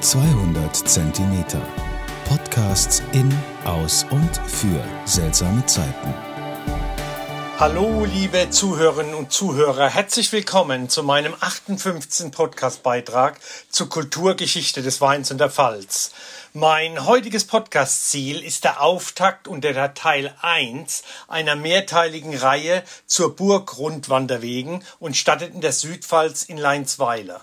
200 Zentimeter. Podcasts in, aus und für seltsame Zeiten. Hallo, liebe Zuhörerinnen und Zuhörer, herzlich willkommen zu meinem 58. Podcast-Beitrag zur Kulturgeschichte des Weins und der Pfalz. Mein heutiges Podcast-Ziel ist der Auftakt und der Teil 1 einer mehrteiligen Reihe zur Burg Rundwanderwegen und stattet in der Südpfalz in Leinsweiler.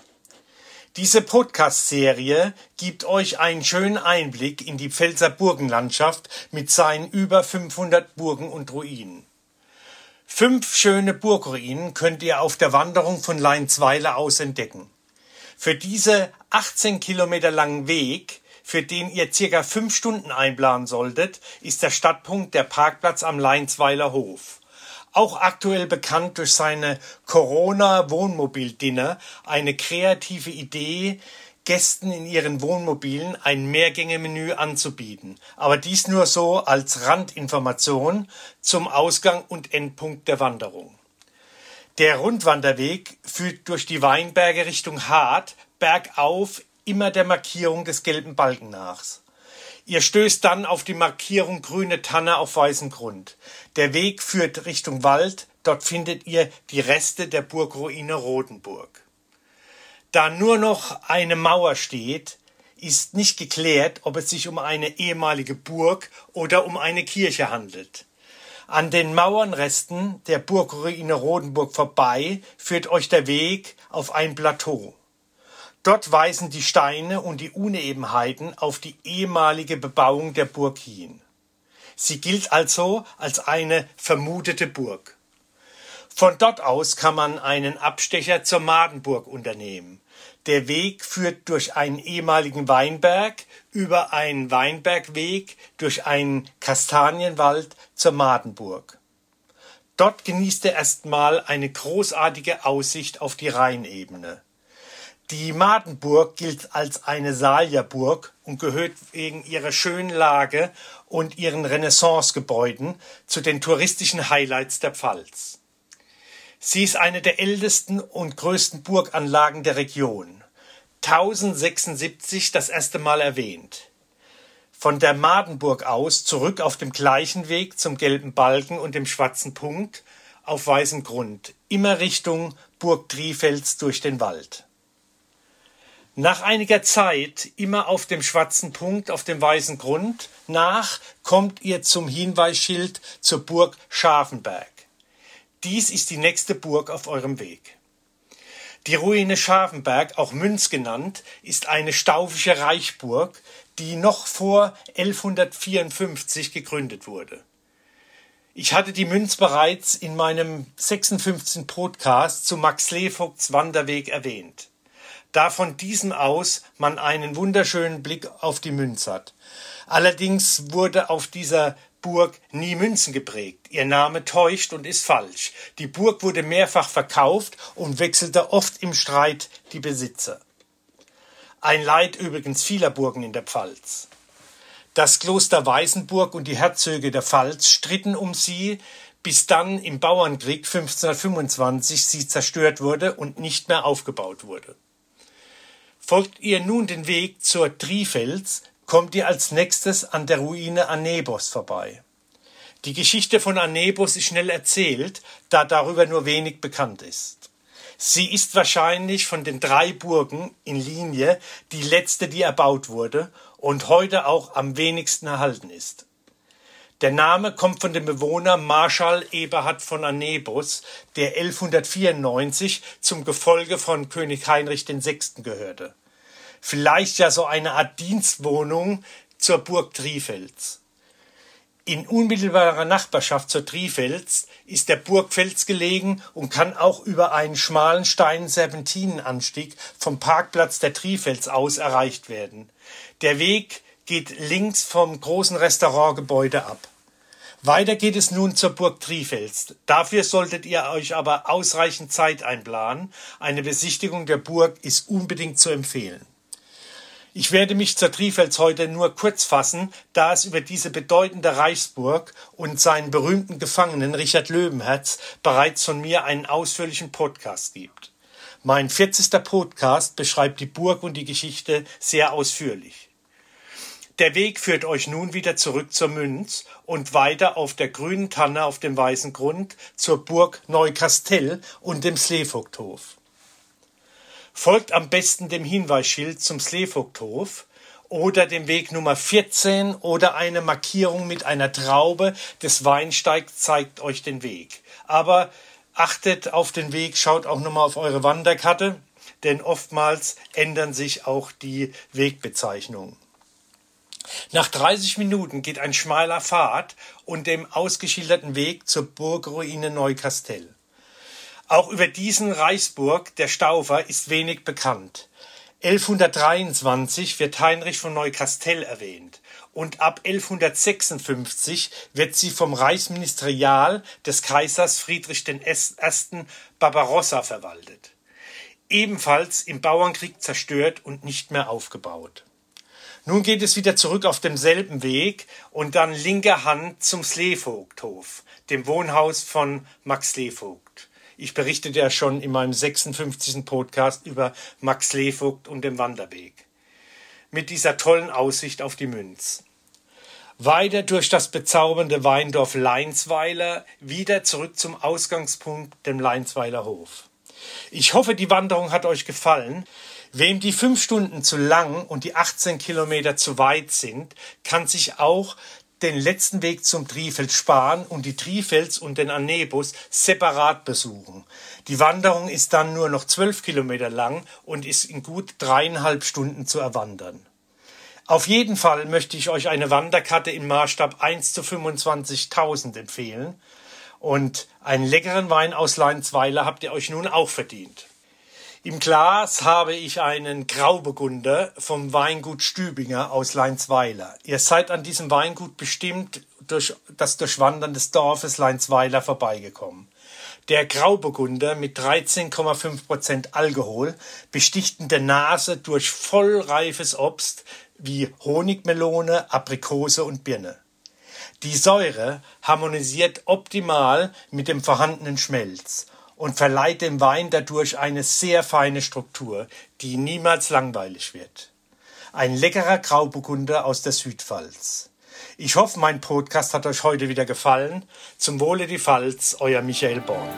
Diese Podcast-Serie gibt euch einen schönen Einblick in die Pfälzer Burgenlandschaft mit seinen über 500 Burgen und Ruinen. Fünf schöne Burgruinen könnt ihr auf der Wanderung von Leinsweiler aus entdecken. Für diese 18 Kilometer langen Weg, für den ihr circa fünf Stunden einplanen solltet, ist der Stadtpunkt der Parkplatz am Leinsweiler Hof auch aktuell bekannt durch seine Corona-Wohnmobil-Dinner, eine kreative Idee, Gästen in ihren Wohnmobilen ein Mehrgängemenü anzubieten, aber dies nur so als Randinformation zum Ausgang und Endpunkt der Wanderung. Der Rundwanderweg führt durch die Weinberge Richtung Hart, bergauf, immer der Markierung des gelben Balken nach. Ihr stößt dann auf die Markierung grüne Tanne auf weißem Grund. Der Weg führt Richtung Wald, dort findet ihr die Reste der Burgruine Rotenburg. Da nur noch eine Mauer steht, ist nicht geklärt, ob es sich um eine ehemalige Burg oder um eine Kirche handelt. An den Mauernresten der Burgruine Rodenburg vorbei führt euch der Weg auf ein Plateau. Dort weisen die Steine und die Unebenheiten auf die ehemalige Bebauung der Burg hin. Sie gilt also als eine vermutete Burg. Von dort aus kann man einen Abstecher zur Madenburg unternehmen. Der Weg führt durch einen ehemaligen Weinberg über einen Weinbergweg durch einen Kastanienwald zur Madenburg. Dort genießt er erstmal eine großartige Aussicht auf die Rheinebene. Die Madenburg gilt als eine Salierburg und gehört wegen ihrer schönen Lage und ihren Renaissancegebäuden zu den touristischen Highlights der Pfalz. Sie ist eine der ältesten und größten Burganlagen der Region. 1076 das erste Mal erwähnt. Von der Madenburg aus zurück auf dem gleichen Weg zum gelben Balken und dem schwarzen Punkt auf weißem Grund, immer Richtung Burg Trifels durch den Wald. Nach einiger Zeit, immer auf dem schwarzen Punkt auf dem weißen Grund, nach kommt ihr zum Hinweisschild zur Burg Scharfenberg. Dies ist die nächste Burg auf eurem Weg. Die Ruine Scharfenberg, auch Münz genannt, ist eine staufische Reichsburg, die noch vor 1154 gegründet wurde. Ich hatte die Münz bereits in meinem 56. Podcast zu Max Levogts Wanderweg erwähnt da von diesem aus man einen wunderschönen Blick auf die Münz hat. Allerdings wurde auf dieser Burg nie Münzen geprägt. Ihr Name täuscht und ist falsch. Die Burg wurde mehrfach verkauft und wechselte oft im Streit die Besitzer. Ein Leid übrigens vieler Burgen in der Pfalz. Das Kloster Weißenburg und die Herzöge der Pfalz stritten um sie, bis dann im Bauernkrieg 1525 sie zerstört wurde und nicht mehr aufgebaut wurde. Folgt ihr nun den Weg zur Trifels, kommt ihr als nächstes an der Ruine Anebos vorbei. Die Geschichte von Anebos ist schnell erzählt, da darüber nur wenig bekannt ist. Sie ist wahrscheinlich von den drei Burgen in Linie die letzte, die erbaut wurde und heute auch am wenigsten erhalten ist. Der Name kommt von dem Bewohner Marschall Eberhard von Anebus, der 1194 zum Gefolge von König Heinrich VI. gehörte. Vielleicht ja so eine Art Dienstwohnung zur Burg Trifels. In unmittelbarer Nachbarschaft zur Trifels ist der Burgfels gelegen und kann auch über einen schmalen Stein Serpentinenanstieg vom Parkplatz der Trifels aus erreicht werden. Der Weg geht links vom großen Restaurantgebäude ab. Weiter geht es nun zur Burg Trifels. Dafür solltet ihr euch aber ausreichend Zeit einplanen. Eine Besichtigung der Burg ist unbedingt zu empfehlen. Ich werde mich zur Trifels heute nur kurz fassen, da es über diese bedeutende Reichsburg und seinen berühmten Gefangenen Richard Löwenherz bereits von mir einen ausführlichen Podcast gibt. Mein 40. Podcast beschreibt die Burg und die Geschichte sehr ausführlich. Der Weg führt euch nun wieder zurück zur Münz und weiter auf der grünen Tanne auf dem weißen Grund zur Burg Neukastell und dem Sleevogthof. Folgt am besten dem Hinweisschild zum Sleevogthof oder dem Weg Nummer 14 oder eine Markierung mit einer Traube des Weinsteigs zeigt euch den Weg. Aber achtet auf den Weg, schaut auch nochmal auf eure Wanderkarte, denn oftmals ändern sich auch die Wegbezeichnungen. Nach 30 Minuten geht ein schmaler Pfad und dem ausgeschilderten Weg zur Burgruine Neukastell. Auch über diesen Reichsburg der Staufer ist wenig bekannt. 1123 wird Heinrich von Neukastell erwähnt und ab 1156 wird sie vom Reichsministerial des Kaisers Friedrich I. Barbarossa verwaltet. Ebenfalls im Bauernkrieg zerstört und nicht mehr aufgebaut. Nun geht es wieder zurück auf demselben Weg und dann linker Hand zum Sleevogthof, dem Wohnhaus von Max Sleevogt. Ich berichtete ja schon in meinem 56. Podcast über Max Sleevogt und den Wanderweg mit dieser tollen Aussicht auf die Münz. Weiter durch das bezaubernde Weindorf Leinsweiler, wieder zurück zum Ausgangspunkt, dem Leinsweiler Hof. Ich hoffe, die Wanderung hat euch gefallen. Wem die fünf Stunden zu lang und die 18 Kilometer zu weit sind, kann sich auch den letzten Weg zum Trifeld sparen und die Trifels und den Anebus separat besuchen. Die Wanderung ist dann nur noch zwölf Kilometer lang und ist in gut dreieinhalb Stunden zu erwandern. Auf jeden Fall möchte ich euch eine Wanderkarte im Maßstab 1 zu 25.000 empfehlen. Und einen leckeren Wein aus Leinsweiler habt ihr euch nun auch verdient. Im Glas habe ich einen Grauburgunder vom Weingut Stübinger aus Leinsweiler. Ihr seid an diesem Weingut bestimmt durch das Durchwandern des Dorfes Leinsweiler vorbeigekommen. Der Grauburgunder mit 13,5 Prozent Alkohol besticht in der Nase durch vollreifes Obst wie Honigmelone, Aprikose und Birne. Die Säure harmonisiert optimal mit dem vorhandenen Schmelz und verleiht dem Wein dadurch eine sehr feine Struktur, die niemals langweilig wird. Ein leckerer Grauburgunder aus der Südpfalz. Ich hoffe, mein Podcast hat euch heute wieder gefallen. Zum Wohle die Pfalz, euer Michael Born.